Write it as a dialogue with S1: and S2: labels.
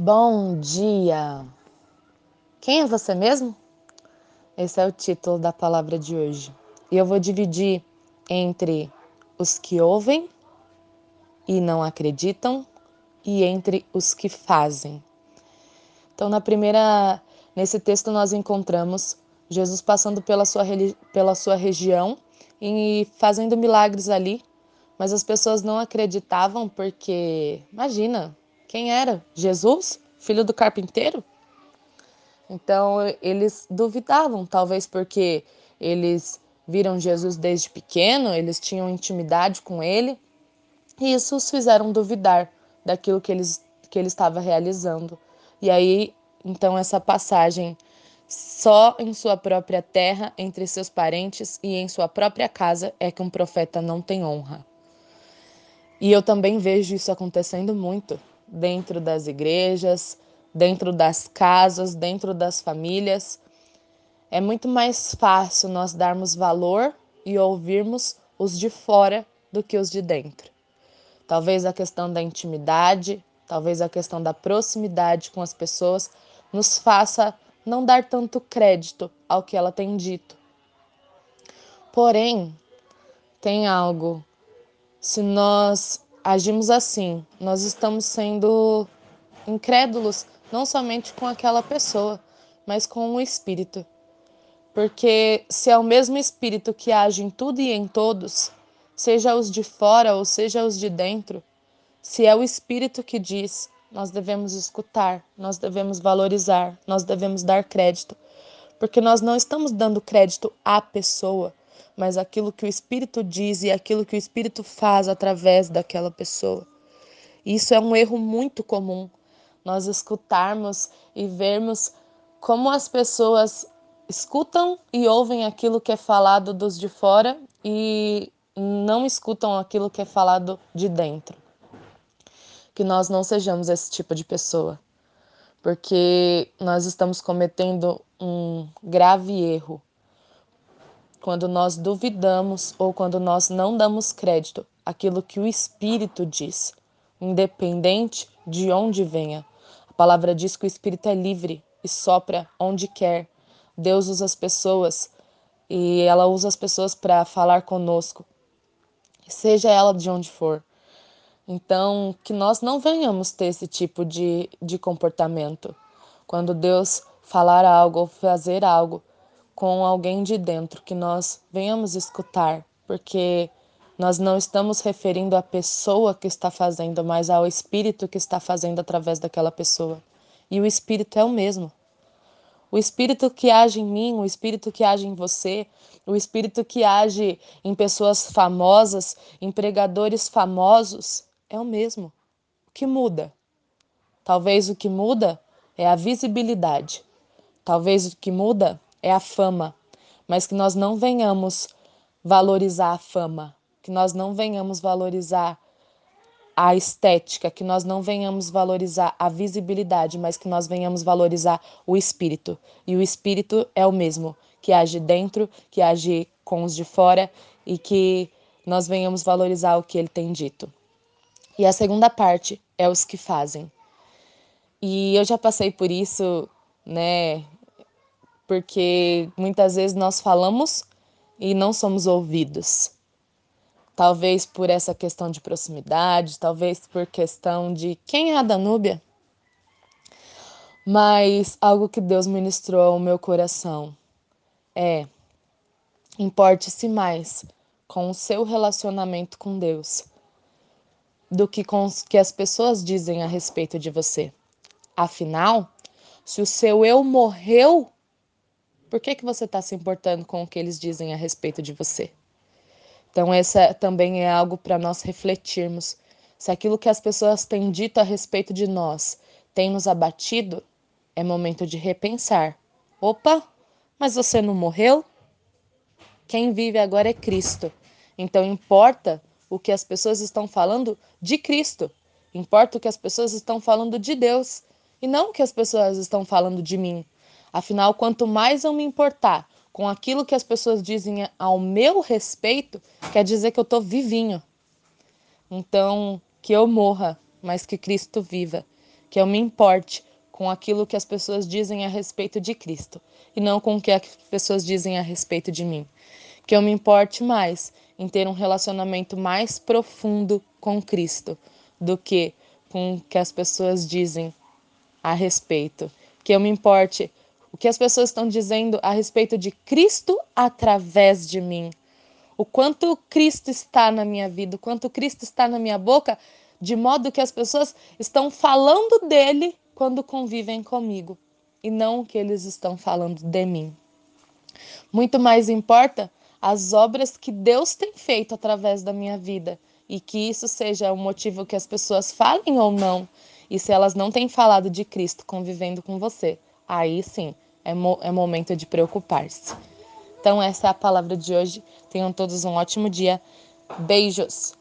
S1: Bom dia! Quem é você mesmo? Esse é o título da palavra de hoje. E eu vou dividir entre os que ouvem e não acreditam e entre os que fazem. Então, na primeira, nesse texto nós encontramos Jesus passando pela sua, pela sua região e fazendo milagres ali, mas as pessoas não acreditavam porque, imagina, quem era? Jesus, filho do carpinteiro? Então eles duvidavam, talvez porque eles viram Jesus desde pequeno, eles tinham intimidade com ele, e isso os fizeram duvidar daquilo que, eles, que ele estava realizando. E aí, então, essa passagem só em sua própria terra, entre seus parentes e em sua própria casa é que um profeta não tem honra. E eu também vejo isso acontecendo muito dentro das igrejas, dentro das casas, dentro das famílias. É muito mais fácil nós darmos valor e ouvirmos os de fora do que os de dentro. Talvez a questão da intimidade, talvez a questão da proximidade com as pessoas nos faça não dar tanto crédito ao que ela tem dito. Porém, tem algo. Se nós agimos assim, nós estamos sendo incrédulos não somente com aquela pessoa, mas com o espírito. Porque se é o mesmo espírito que age em tudo e em todos, seja os de fora ou seja os de dentro, se é o espírito que diz, nós devemos escutar, nós devemos valorizar, nós devemos dar crédito, porque nós não estamos dando crédito à pessoa, mas aquilo que o Espírito diz e aquilo que o Espírito faz através daquela pessoa. Isso é um erro muito comum, nós escutarmos e vermos como as pessoas escutam e ouvem aquilo que é falado dos de fora e não escutam aquilo que é falado de dentro que nós não sejamos esse tipo de pessoa, porque nós estamos cometendo um grave erro quando nós duvidamos ou quando nós não damos crédito àquilo que o Espírito diz, independente de onde venha. A palavra diz que o Espírito é livre e sopra onde quer. Deus usa as pessoas e ela usa as pessoas para falar conosco, seja ela de onde for. Então, que nós não venhamos ter esse tipo de, de comportamento. Quando Deus falar algo ou fazer algo com alguém de dentro, que nós venhamos escutar, porque nós não estamos referindo à pessoa que está fazendo, mas ao espírito que está fazendo através daquela pessoa. E o espírito é o mesmo. O espírito que age em mim, o espírito que age em você, o espírito que age em pessoas famosas, em pregadores famosos, é o mesmo. O que muda? Talvez o que muda é a visibilidade. Talvez o que muda é a fama, mas que nós não venhamos valorizar a fama, que nós não venhamos valorizar a estética, que nós não venhamos valorizar a visibilidade, mas que nós venhamos valorizar o espírito. E o espírito é o mesmo, que age dentro, que age com os de fora e que nós venhamos valorizar o que ele tem dito. E a segunda parte é os que fazem. E eu já passei por isso, né? Porque muitas vezes nós falamos e não somos ouvidos. Talvez por essa questão de proximidade, talvez por questão de quem é a Danúbia. Mas algo que Deus ministrou ao meu coração é: importe-se mais com o seu relacionamento com Deus do que com o que as pessoas dizem a respeito de você. Afinal, se o seu eu morreu, por que, que você está se importando com o que eles dizem a respeito de você? Então, essa também é algo para nós refletirmos. Se aquilo que as pessoas têm dito a respeito de nós tem nos abatido, é momento de repensar. Opa, mas você não morreu? Quem vive agora é Cristo. Então, importa o que as pessoas estão falando de Cristo. Importa o que as pessoas estão falando de Deus e não o que as pessoas estão falando de mim. Afinal, quanto mais eu me importar com aquilo que as pessoas dizem ao meu respeito, quer dizer que eu estou vivinho. Então, que eu morra, mas que Cristo viva. que eu me importe com aquilo que as pessoas dizem a respeito de Cristo e não com o que as pessoas dizem a respeito de mim. Que eu me importe mais em ter um relacionamento mais profundo com Cristo do que com o que as pessoas dizem a respeito. Que eu me importe o que as pessoas estão dizendo a respeito de Cristo através de mim. O quanto Cristo está na minha vida, o quanto Cristo está na minha boca, de modo que as pessoas estão falando dele quando convivem comigo e não o que eles estão falando de mim. Muito mais importa as obras que Deus tem feito através da minha vida e que isso seja o motivo que as pessoas falem ou não. E se elas não têm falado de Cristo convivendo com você, aí sim é, mo é momento de preocupar-se. Então, essa é a palavra de hoje. Tenham todos um ótimo dia. Beijos!